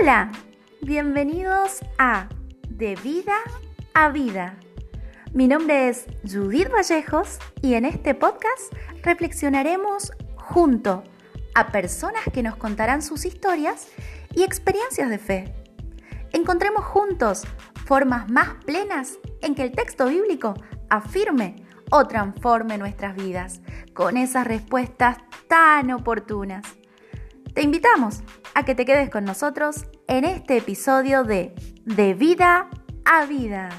Hola, bienvenidos a De Vida a Vida. Mi nombre es Judith Vallejos y en este podcast reflexionaremos junto a personas que nos contarán sus historias y experiencias de fe. Encontremos juntos formas más plenas en que el texto bíblico afirme o transforme nuestras vidas con esas respuestas tan oportunas. Te invitamos a que te quedes con nosotros en este episodio de De vida a vida.